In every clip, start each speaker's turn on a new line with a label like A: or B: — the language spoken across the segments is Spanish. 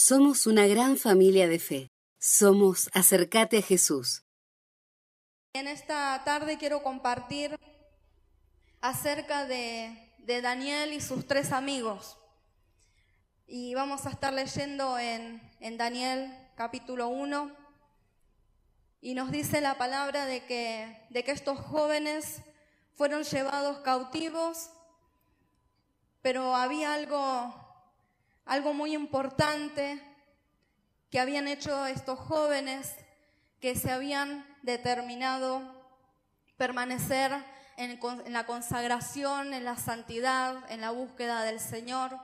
A: Somos una gran familia de fe. Somos Acercate a Jesús.
B: En esta tarde quiero compartir acerca de, Daniel y sus tres amigos. Y vamos a estar leyendo en, en Daniel capítulo 1. Y nos dice la palabra de que, de que estos jóvenes fueron llevados cautivos, pero había algo, algo muy importante que habían hecho estos jóvenes que se habían determinado permanecer en, la consagración, en la santidad, en la búsqueda del Señor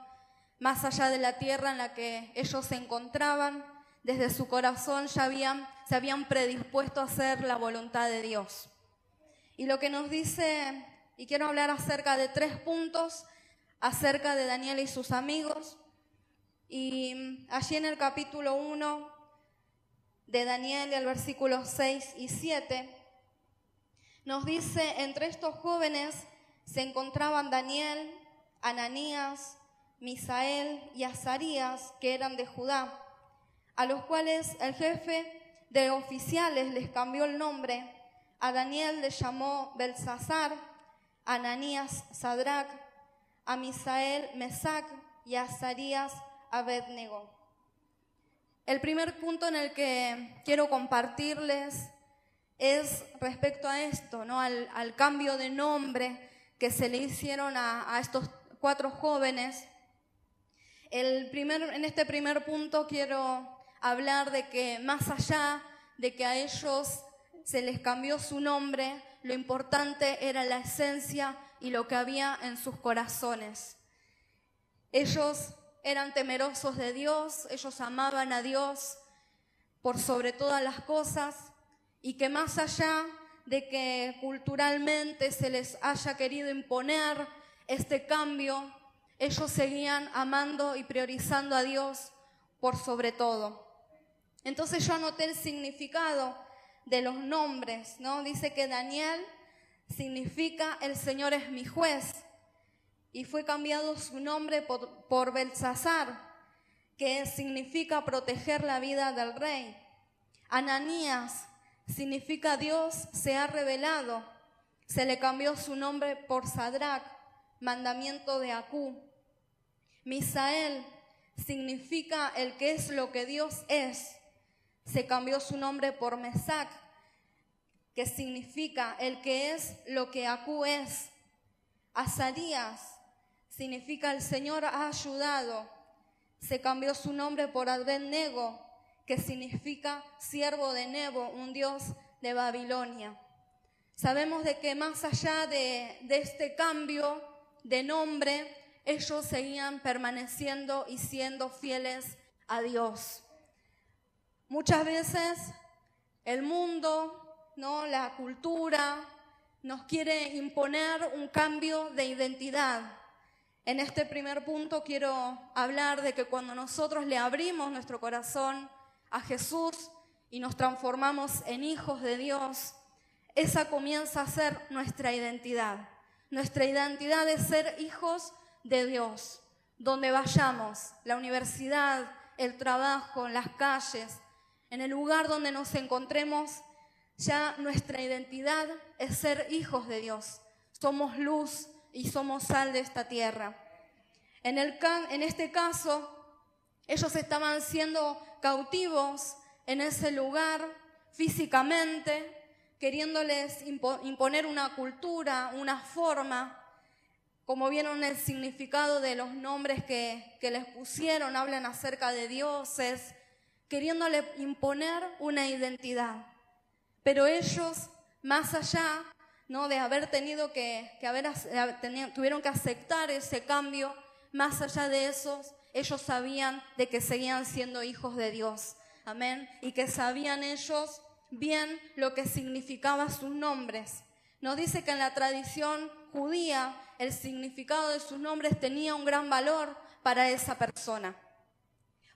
B: más allá de la tierra en la que ellos se encontraban, desde su corazón ya habían, se habían predispuesto a hacer la voluntad de Dios. Y lo que nos dice, y quiero hablar acerca de tres puntos, acerca de Daniel y sus amigos. Y allí en el capítulo 1 de Daniel, el versículo 6 y 7, nos dice, entre estos jóvenes se encontraban Daniel, Ananías, Misael y Azarías, que eran de Judá, a los cuales el jefe de oficiales les cambió el nombre. A Daniel le llamó Belsasar, a Ananías Sadrach, a Misael Mesac y a Azarías Abednego. El primer punto en el que quiero compartirles es respecto a esto, ¿no? al, cambio de nombre que se le hicieron a estos cuatro jóvenes en este primer punto quiero hablar de que más allá de que a ellos se les cambió su nombre, lo importante era la esencia y lo que había en sus corazones. Ellos eran temerosos de Dios, ellos amaban a Dios por sobre todas las cosas y que más allá de que culturalmente se les haya querido imponer este cambio, ellos seguían amando y priorizando a Dios por sobre todo. Entonces yo anoté el significado de los nombres, ¿no? Dice que Daniel significa el Señor es mi juez y fue cambiado su nombre por, por Belsasar, que significa proteger la vida del rey. Ananías significa Dios se ha revelado. Se le cambió su nombre por Sadrach, mandamiento de Acú. Misael significa el que es lo que Dios es. Se cambió su nombre por Mesac, que significa el que es lo que Acú es. Azarías significa el Señor ha ayudado. Se cambió su nombre por Abednego, que significa siervo de Nebo, un dios de Babilonia. Sabemos de que más allá de, de este cambio de nombre, ellos seguían permaneciendo y siendo fieles a Dios. Muchas veces el mundo, ¿no? la cultura, nos quiere imponer un cambio de identidad. En este primer punto quiero hablar de que cuando nosotros le abrimos nuestro corazón a Jesús y nos transformamos en hijos de Dios, esa comienza a ser nuestra identidad. Nuestra identidad es ser hijos de Dios, donde vayamos, la universidad, el trabajo, las calles, en el lugar donde nos encontremos, ya nuestra identidad es ser hijos de Dios. Somos luz y somos sal de esta tierra. En, este caso, ellos estaban siendo cautivos en ese lugar físicamente, queriéndoles imponer una cultura, una forma, como vieron el significado de los nombres que, les pusieron, hablan acerca de dioses, queriéndole imponer una identidad. Pero ellos, más allá ¿no? de haber tenido que, haber, tuvieron que aceptar ese cambio, más allá de eso, ellos sabían de que seguían siendo hijos de Dios. Amén. Y que sabían ellos bien lo que significaban sus nombres. Nos dice que en la tradición judía el significado de sus nombres tenía un gran valor para esa persona.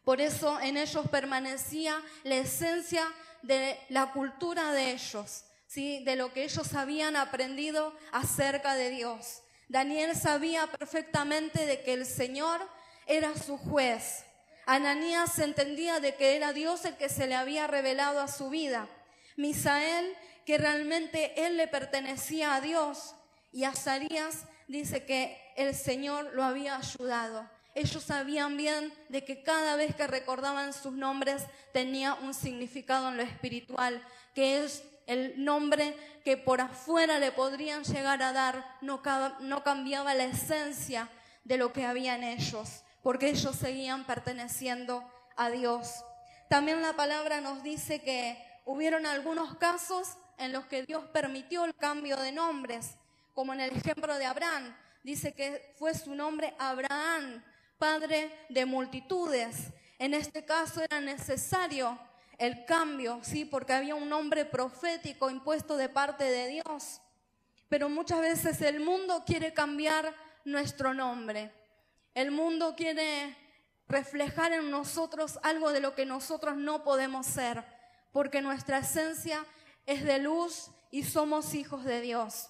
B: Por eso en ellos permanecía la esencia de la cultura de ellos, ¿sí? de lo que ellos habían aprendido acerca de Dios. Daniel sabía perfectamente de que el Señor era su juez. Ananías entendía de que era Dios el que se le había revelado a su vida. Misael, que realmente él le pertenecía a Dios. Y Azarías dice que el Señor lo había ayudado. Ellos sabían bien de que cada vez que recordaban sus nombres tenía un significado en lo espiritual, que es el nombre que por afuera le podrían llegar a dar, no, cambiaba la esencia de lo que había en ellos porque ellos seguían perteneciendo a Dios. También la palabra nos dice que hubieron algunos casos en los que Dios permitió el cambio de nombres, como en el ejemplo de Abraham. Dice que fue su nombre Abraham, padre de multitudes. En este caso era necesario el cambio, sí, porque había un nombre profético impuesto de parte de Dios. Pero muchas veces el mundo quiere cambiar nuestro nombre. El mundo quiere reflejar en nosotros algo de lo que nosotros no podemos ser, porque nuestra esencia es de luz y somos hijos de Dios.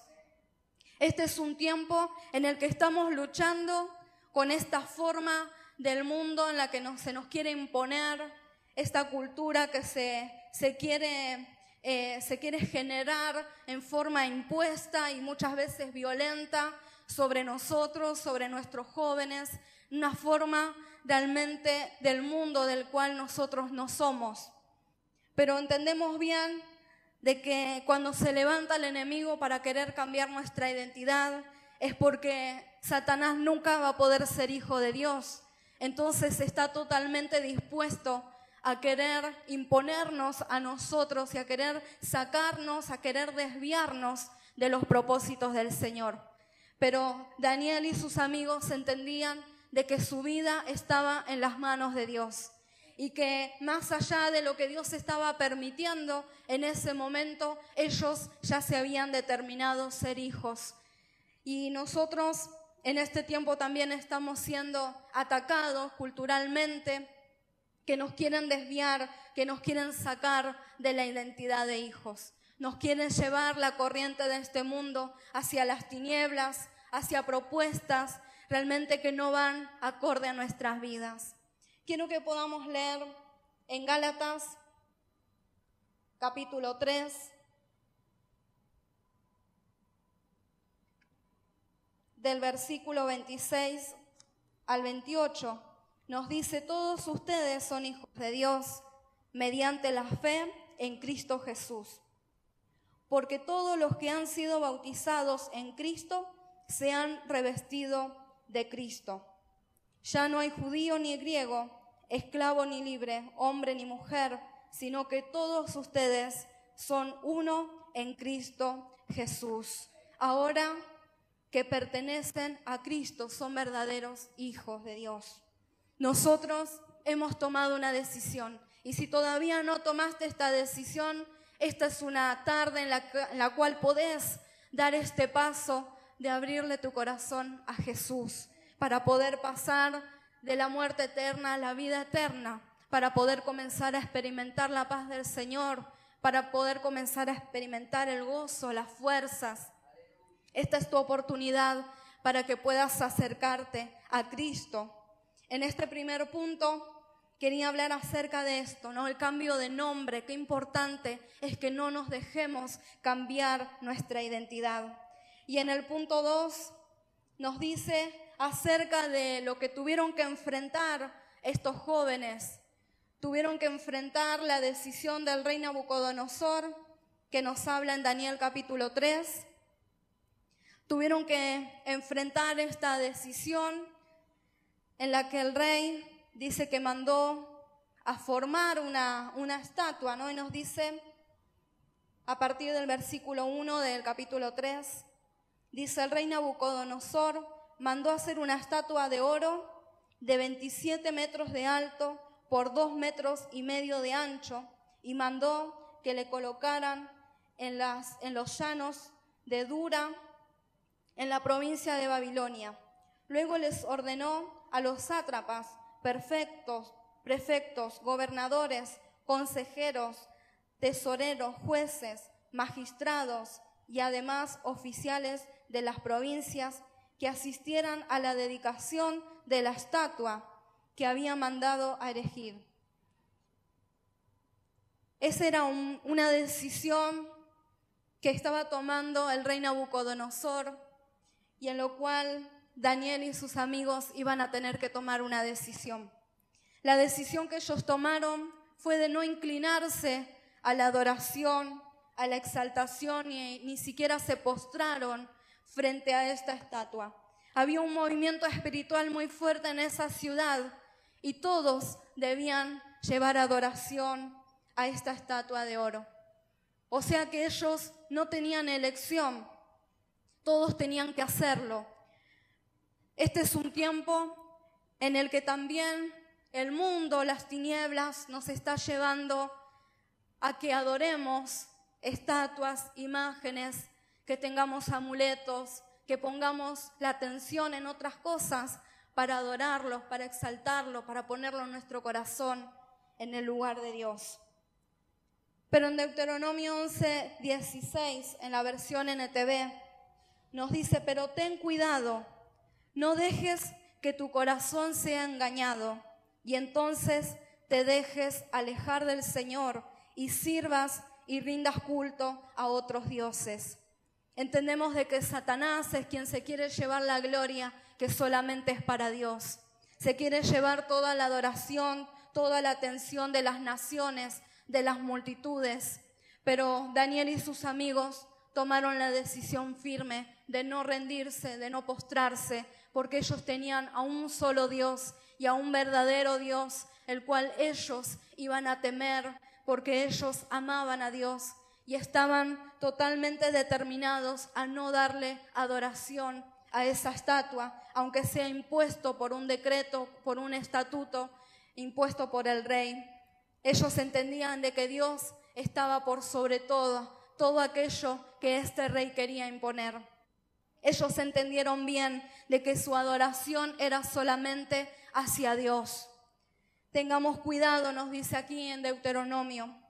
B: Este es un tiempo en el que estamos luchando con esta forma del mundo en la que se nos quiere imponer, esta cultura que se, quiere, eh, se quiere generar en forma impuesta y muchas veces violenta sobre nosotros, sobre nuestros jóvenes, una forma realmente del mundo del cual nosotros no somos. Pero entendemos bien de que cuando se levanta el enemigo para querer cambiar nuestra identidad es porque Satanás nunca va a poder ser hijo de Dios. Entonces está totalmente dispuesto a querer imponernos a nosotros y a querer sacarnos, a querer desviarnos de los propósitos del Señor. Pero Daniel y sus amigos entendían de que su vida estaba en las manos de Dios y que más allá de lo que Dios estaba permitiendo en ese momento, ellos ya se habían determinado ser hijos. Y nosotros en este tiempo también estamos siendo atacados culturalmente, que nos quieren desviar, que nos quieren sacar de la identidad de hijos. Nos quieren llevar la corriente de este mundo hacia las tinieblas, hacia propuestas realmente que no van acorde a nuestras vidas. Quiero que podamos leer en Gálatas capítulo 3, del versículo 26 al 28, nos dice, todos ustedes son hijos de Dios mediante la fe en Cristo Jesús porque todos los que han sido bautizados en Cristo se han revestido de Cristo. Ya no hay judío ni griego, esclavo ni libre, hombre ni mujer, sino que todos ustedes son uno en Cristo Jesús. Ahora que pertenecen a Cristo son verdaderos hijos de Dios. Nosotros hemos tomado una decisión y si todavía no tomaste esta decisión, esta es una tarde en la, cual podés dar este paso de abrirle tu corazón a Jesús para poder pasar de la muerte eterna a la vida eterna, para poder comenzar a experimentar la paz del Señor, para poder comenzar a experimentar el gozo, las fuerzas. Esta es tu oportunidad para que puedas acercarte a Cristo. En este primer punto quería hablar acerca de esto, ¿no? El cambio de nombre, qué importante es que no nos dejemos cambiar nuestra identidad. Y en el punto 2 nos dice acerca de lo que tuvieron que enfrentar estos jóvenes. Tuvieron que enfrentar la decisión del rey Nabucodonosor, que nos habla en Daniel capítulo 3. Tuvieron que enfrentar esta decisión en la que el rey dice que mandó a formar una, una estatua, ¿no? Y nos dice, a partir del versículo 1 del capítulo 3, dice, el rey Nabucodonosor mandó hacer una estatua de oro de 27 metros de alto por 2 metros y medio de ancho y mandó que le colocaran en, las, en los llanos de Dura, en la provincia de Babilonia. Luego les ordenó a los sátrapas perfectos, prefectos, gobernadores, consejeros, tesoreros, jueces, magistrados y además oficiales de las provincias que asistieran a la dedicación de la estatua que había mandado a elegir. Esa era una decisión que estaba tomando el rey Nabucodonosor y en lo cual Daniel y sus amigos iban a tener que tomar una decisión. La decisión que ellos tomaron fue de no inclinarse a la adoración, a la exaltación y ni siquiera se postraron frente a esta estatua. Había un movimiento espiritual muy fuerte en esa ciudad y todos debían llevar adoración a esta estatua de oro. O sea que ellos no tenían elección, todos tenían que hacerlo. Este es un tiempo en el que también el mundo, las tinieblas, nos está llevando a que adoremos estatuas, imágenes, que tengamos amuletos, que pongamos la atención en otras cosas para adorarlos, para exaltarlo, para ponerlo en nuestro corazón en el lugar de Dios. Pero en Deuteronomio 11, 16, en la versión NTV, nos dice, pero ten cuidado, no dejes que tu corazón sea engañado y entonces te dejes alejar del Señor y sirvas y rindas culto a otros dioses. Entendemos de que Satanás es quien se quiere llevar la gloria que solamente es para Dios. Se quiere llevar toda la adoración, toda la atención de las naciones, de las multitudes. Pero Daniel y sus amigos tomaron la decisión firme de no rendirse, de no postrarse, porque ellos tenían a un solo Dios y a un verdadero Dios, el cual ellos iban a temer, porque ellos amaban a Dios y estaban totalmente determinados a no darle adoración a esa estatua, aunque sea impuesto por un decreto, por un estatuto impuesto por el rey. Ellos entendían de que Dios estaba por sobre todo, todo aquello que este rey quería imponer. Ellos entendieron bien de que su adoración era solamente hacia Dios. Tengamos cuidado, nos dice aquí en Deuteronomio,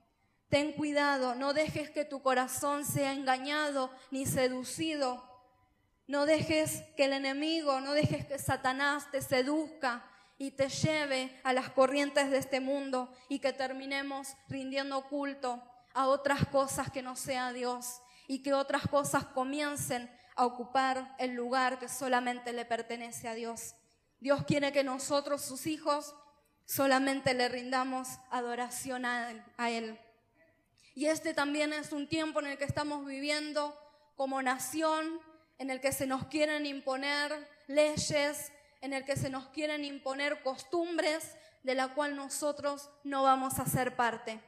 B: Ten cuidado, no dejes que tu corazón sea engañado ni seducido. No dejes que el enemigo, no dejes que Satanás te seduzca y te lleve a las corrientes de este mundo y que terminemos rindiendo culto a otras cosas que no sea Dios y que otras cosas comiencen a ocupar el lugar que solamente le pertenece a Dios. Dios quiere que nosotros, sus hijos, solamente le rindamos adoración a Él. Y este también es un tiempo en el que estamos viviendo como nación, en el que se nos quieren imponer leyes, en el que se nos quieren imponer costumbres de la cual nosotros no vamos a ser parte.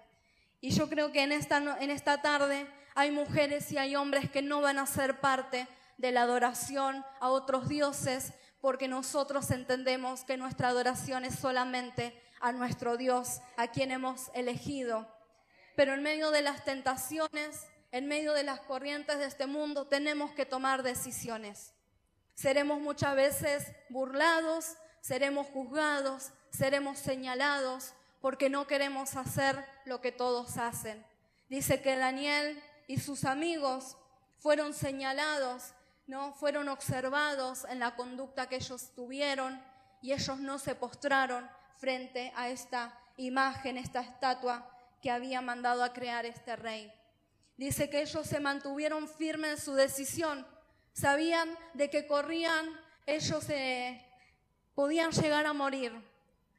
B: Y yo creo que en esta, en esta tarde hay mujeres y hay hombres que no van a ser parte de la adoración a otros dioses, porque nosotros entendemos que nuestra adoración es solamente a nuestro Dios, a quien hemos elegido pero en medio de las tentaciones, en medio de las corrientes de este mundo, tenemos que tomar decisiones. Seremos muchas veces burlados, seremos juzgados, seremos señalados porque no queremos hacer lo que todos hacen. Dice que Daniel y sus amigos fueron señalados, no fueron observados en la conducta que ellos tuvieron y ellos no se postraron frente a esta imagen, esta estatua que había mandado a crear este rey. Dice que ellos se mantuvieron firmes en su decisión, sabían de que corrían, ellos eh, podían llegar a morir.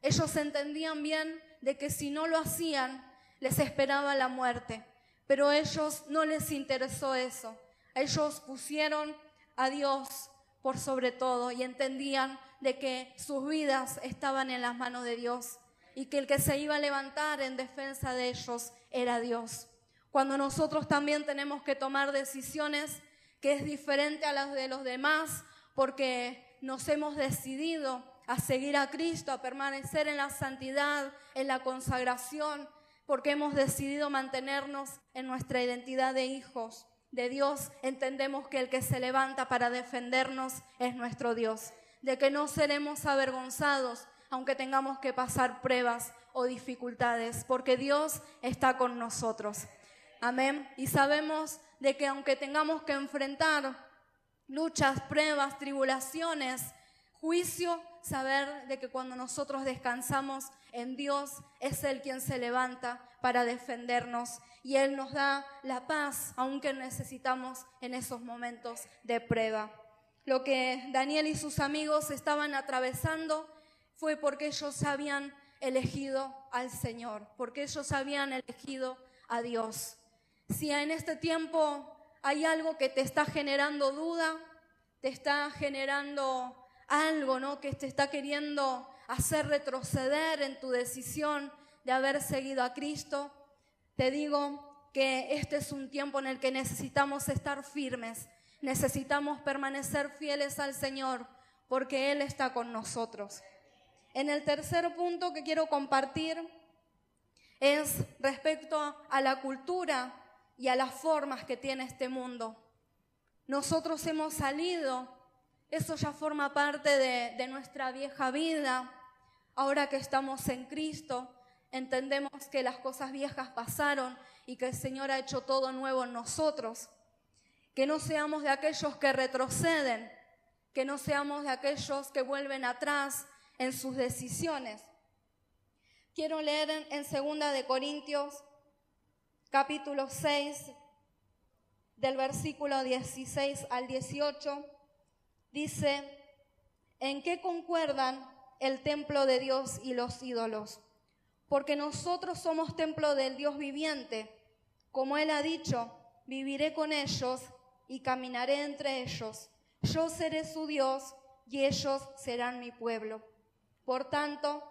B: Ellos entendían bien de que si no lo hacían, les esperaba la muerte. Pero a ellos no les interesó eso. Ellos pusieron a Dios por sobre todo y entendían de que sus vidas estaban en las manos de Dios y que el que se iba a levantar en defensa de ellos era Dios. Cuando nosotros también tenemos que tomar decisiones que es diferente a las de los demás, porque nos hemos decidido a seguir a Cristo, a permanecer en la santidad, en la consagración, porque hemos decidido mantenernos en nuestra identidad de hijos de Dios, entendemos que el que se levanta para defendernos es nuestro Dios, de que no seremos avergonzados, aunque tengamos que pasar pruebas o dificultades, porque Dios está con nosotros. Amén. Y sabemos de que aunque tengamos que enfrentar luchas, pruebas, tribulaciones, juicio saber de que cuando nosotros descansamos en Dios, es Él quien se levanta para defendernos y Él nos da la paz, aunque necesitamos en esos momentos de prueba. Lo que Daniel y sus amigos estaban atravesando fue porque ellos habían elegido al Señor, porque ellos habían elegido a Dios. Si en este tiempo hay algo que te está generando duda, te está generando algo, ¿no? Que te está queriendo hacer retroceder en tu decisión de haber seguido a Cristo, te digo que este es un tiempo en el que necesitamos estar firmes, necesitamos permanecer fieles al Señor, porque Él está con nosotros. En el tercer punto que quiero compartir es respecto a la cultura y a las formas que tiene este mundo. Nosotros hemos salido, eso ya forma parte de, nuestra vieja vida. Ahora que estamos en Cristo, entendemos que las cosas viejas pasaron y que el Señor ha hecho todo nuevo en nosotros. Que no seamos de aquellos que retroceden, que no seamos de aquellos que vuelven atrás en sus decisiones. Quiero leer en, en Segunda de Corintios capítulo 6, del versículo 16 al 18, dice, ¿en qué concuerdan el templo de Dios y los ídolos? Porque nosotros somos templo del Dios viviente. Como Él ha dicho, viviré con ellos y caminaré entre ellos. Yo seré su Dios y ellos serán mi pueblo. Por tanto,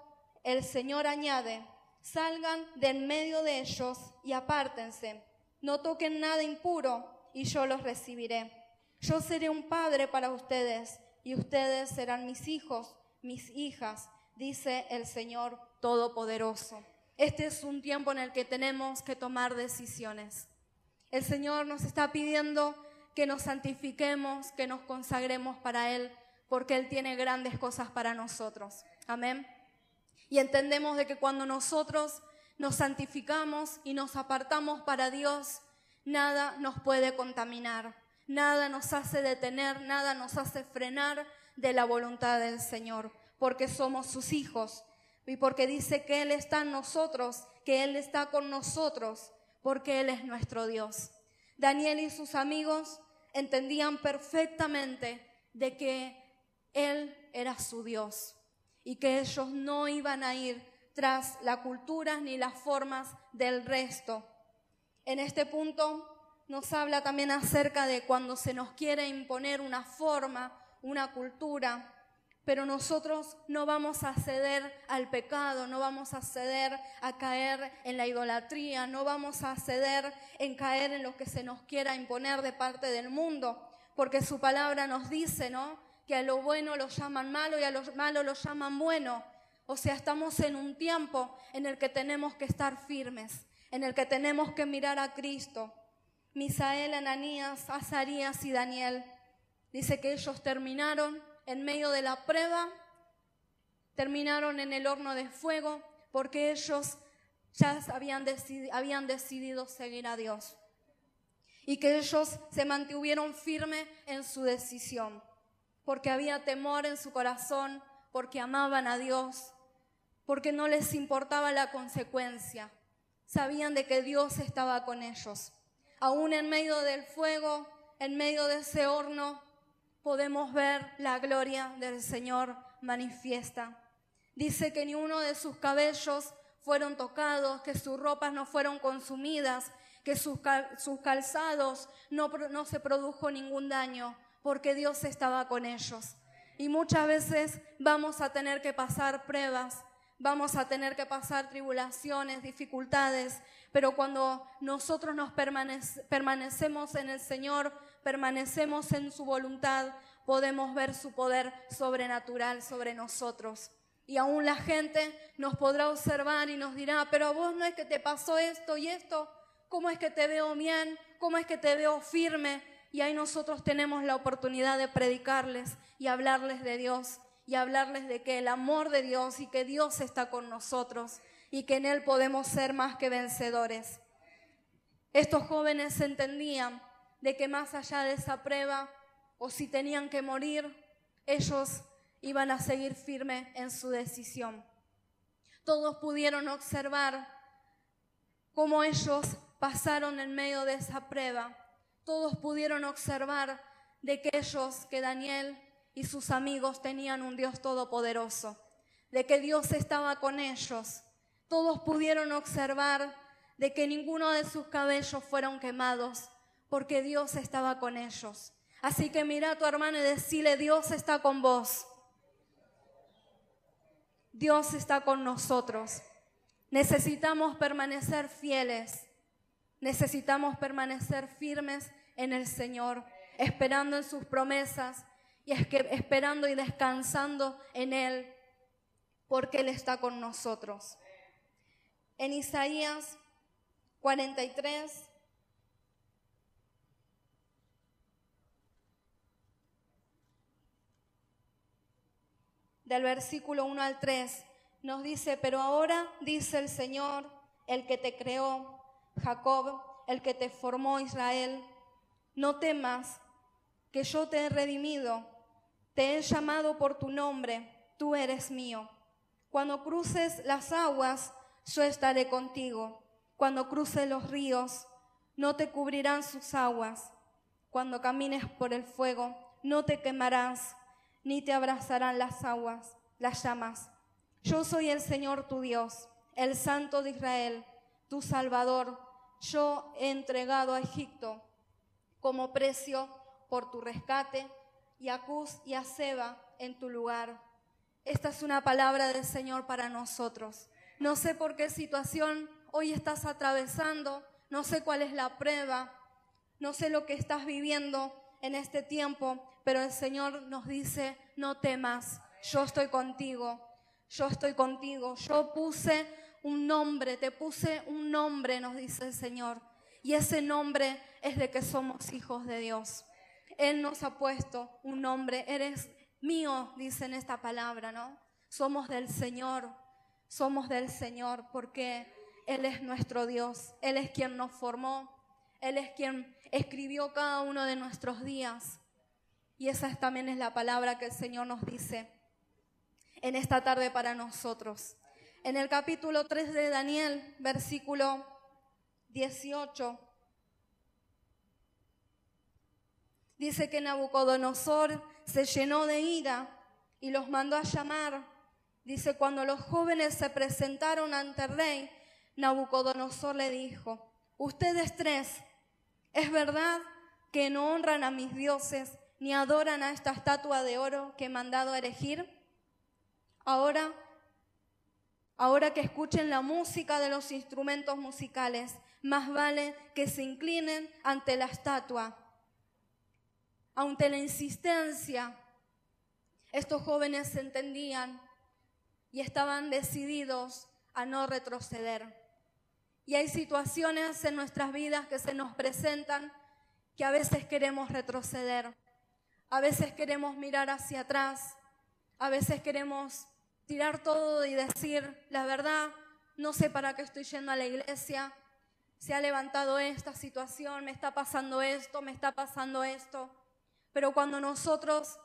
B: el Señor añade, salgan de en medio de ellos y apártense. No toquen nada impuro y yo los recibiré. Yo seré un padre para ustedes y ustedes serán mis hijos, mis hijas, dice el Señor Todopoderoso. Este es un tiempo en el que tenemos que tomar decisiones. El Señor nos está pidiendo que nos santifiquemos, que nos consagremos para Él, porque Él tiene grandes cosas para nosotros. Amén. Y entendemos de que cuando nosotros nos santificamos y nos apartamos para Dios, nada nos puede contaminar, nada nos hace detener, nada nos hace frenar de la voluntad del Señor, porque somos sus hijos y porque dice que Él está en nosotros, que Él está con nosotros, porque Él es nuestro Dios. Daniel y sus amigos entendían perfectamente de que Él era su Dios y que ellos no iban a ir tras las culturas ni las formas del resto. En este punto nos habla también acerca de cuando se nos quiere imponer una forma, una cultura, pero nosotros no vamos a ceder al pecado, no vamos a ceder a caer en la idolatría, no vamos a ceder en caer en lo que se nos quiera imponer de parte del mundo, porque su palabra nos dice, ¿no? que a lo bueno lo llaman malo y a lo malo lo llaman bueno. O sea, estamos en un tiempo en el que tenemos que estar firmes, en el que tenemos que mirar a Cristo. Misael, Ananías, Azarías y Daniel. Dice que ellos terminaron en medio de la prueba, terminaron en el horno de fuego, porque ellos ya habían, decidido seguir a Dios. Y que ellos se mantuvieron firmes en su decisión porque había temor en su corazón, porque amaban a Dios, porque no les importaba la consecuencia. Sabían de que Dios estaba con ellos. Aún en medio del fuego, en medio de ese horno, podemos ver la gloria del Señor manifiesta. Dice que ni uno de sus cabellos fueron tocados, que sus ropas no fueron consumidas, que sus, calzados no, no se produjo ningún daño, porque Dios estaba con ellos. Y muchas veces vamos a tener que pasar pruebas, vamos a tener que pasar tribulaciones, dificultades, pero cuando nosotros nos permanecemos en el Señor, permanecemos en su voluntad, podemos ver su poder sobrenatural sobre nosotros. Y aún la gente nos podrá observar y nos dirá, pero a vos no es que te pasó esto y esto, ¿cómo es que te veo bien? ¿Cómo es que te veo firme? Y ahí nosotros tenemos la oportunidad de predicarles y hablarles de Dios y hablarles de que el amor de Dios y que Dios está con nosotros y que en Él podemos ser más que vencedores. Estos jóvenes entendían de que más allá de esa prueba o si tenían que morir, ellos iban a seguir firme en su decisión. Todos pudieron observar cómo ellos pasaron en medio de esa prueba. Todos pudieron observar de que ellos, que Daniel y sus amigos tenían un Dios todopoderoso, de que Dios estaba con ellos. Todos pudieron observar de que ninguno de sus cabellos fueron quemados, porque Dios estaba con ellos. Así que mira a tu hermano y decile, Dios está con vos. Dios está con nosotros. Necesitamos permanecer fieles. Necesitamos permanecer firmes en el Señor, esperando en sus promesas y esperando y descansando en Él, porque Él está con nosotros. En Isaías 43, del versículo 1 al 3, nos dice, pero ahora dice el Señor, el que te creó, Jacob, el que te formó Israel, no temas, que yo te he redimido, te he llamado por tu nombre, tú eres mío. Cuando cruces las aguas, yo estaré contigo. Cuando cruces los ríos, no te cubrirán sus aguas. Cuando camines por el fuego, no te quemarás ni te abrazarán las aguas, las llamas. Yo soy el Señor tu Dios, el Santo de Israel, tu Salvador. Yo he entregado a Egipto como precio por tu rescate y a Cus y a Seba en tu lugar. Esta es una palabra del Señor para nosotros. No sé por qué situación hoy estás atravesando, no sé cuál es la prueba, no sé lo que estás viviendo en este tiempo, pero el Señor nos dice, no temas, yo estoy contigo, yo estoy contigo, yo puse un nombre, te puse un nombre, nos dice el Señor, y ese nombre es de que somos hijos de Dios. Él nos ha puesto un nombre, eres mío, dice en esta palabra, ¿no? Somos del Señor, somos del Señor porque Él es nuestro Dios, Él es quien nos formó, Él es quien escribió cada uno de nuestros días. Y esa también es la palabra que el Señor nos dice en esta tarde para nosotros. En el capítulo 3 de Daniel, versículo 18, dice que Nabucodonosor se llenó de ira y los mandó a llamar. Dice, cuando los jóvenes se presentaron ante el rey, Nabucodonosor le dijo, ustedes tres, ¿es verdad que no honran a mis dioses ni adoran a esta estatua de oro que he mandado a erigir? Ahora, ahora que escuchen la música de los instrumentos musicales, más vale que se inclinen ante la estatua. Ante la insistencia, estos jóvenes se entendían y estaban decididos a no retroceder. Y hay situaciones en nuestras vidas que se nos presentan que a veces queremos retroceder. A veces queremos mirar hacia atrás, a veces queremos tirar todo y decir, la verdad, no sé para qué estoy yendo a la iglesia, se ha levantado esta situación, me está pasando esto, me está pasando esto. Pero cuando nosotros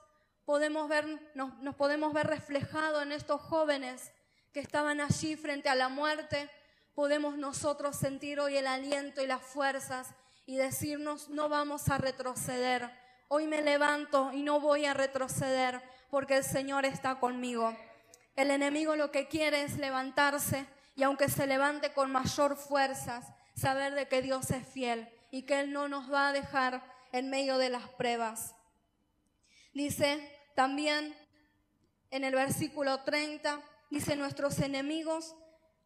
B: podemos ver, nos, nos podemos ver reflejados en estos jóvenes que estaban allí frente a la muerte, podemos nosotros sentir hoy el aliento y las fuerzas y decirnos, no vamos a retroceder Hoy me levanto y no voy a retroceder porque el Señor está conmigo. El enemigo lo que quiere es levantarse y aunque se levante con mayor fuerzas, saber de que Dios es fiel y que Él no nos va a dejar en medio de las pruebas. Dice también en el versículo 30, dice, nuestros enemigos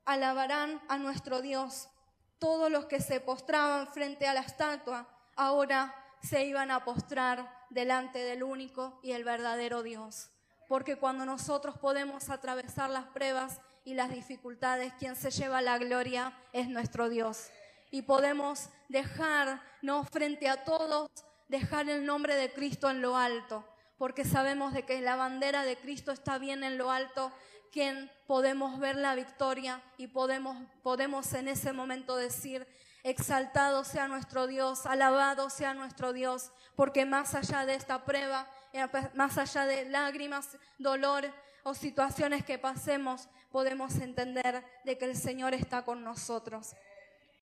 B: alabarán a nuestro Dios. Todos los que se postraban frente a la estatua ahora se iban a postrar delante del único y el verdadero Dios. Porque cuando nosotros podemos atravesar las pruebas y las dificultades, quien se lleva la gloria es nuestro Dios. Y podemos dejar, no frente a todos, dejar el nombre de Cristo en lo alto, porque sabemos de que la bandera de Cristo está bien en lo alto, quien podemos ver la victoria y podemos, podemos en ese momento decir, Exaltado sea nuestro Dios, alabado sea nuestro Dios, porque más allá de esta prueba más allá de lágrimas, dolor o situaciones que pasemos, podemos entender de que el Señor está con nosotros.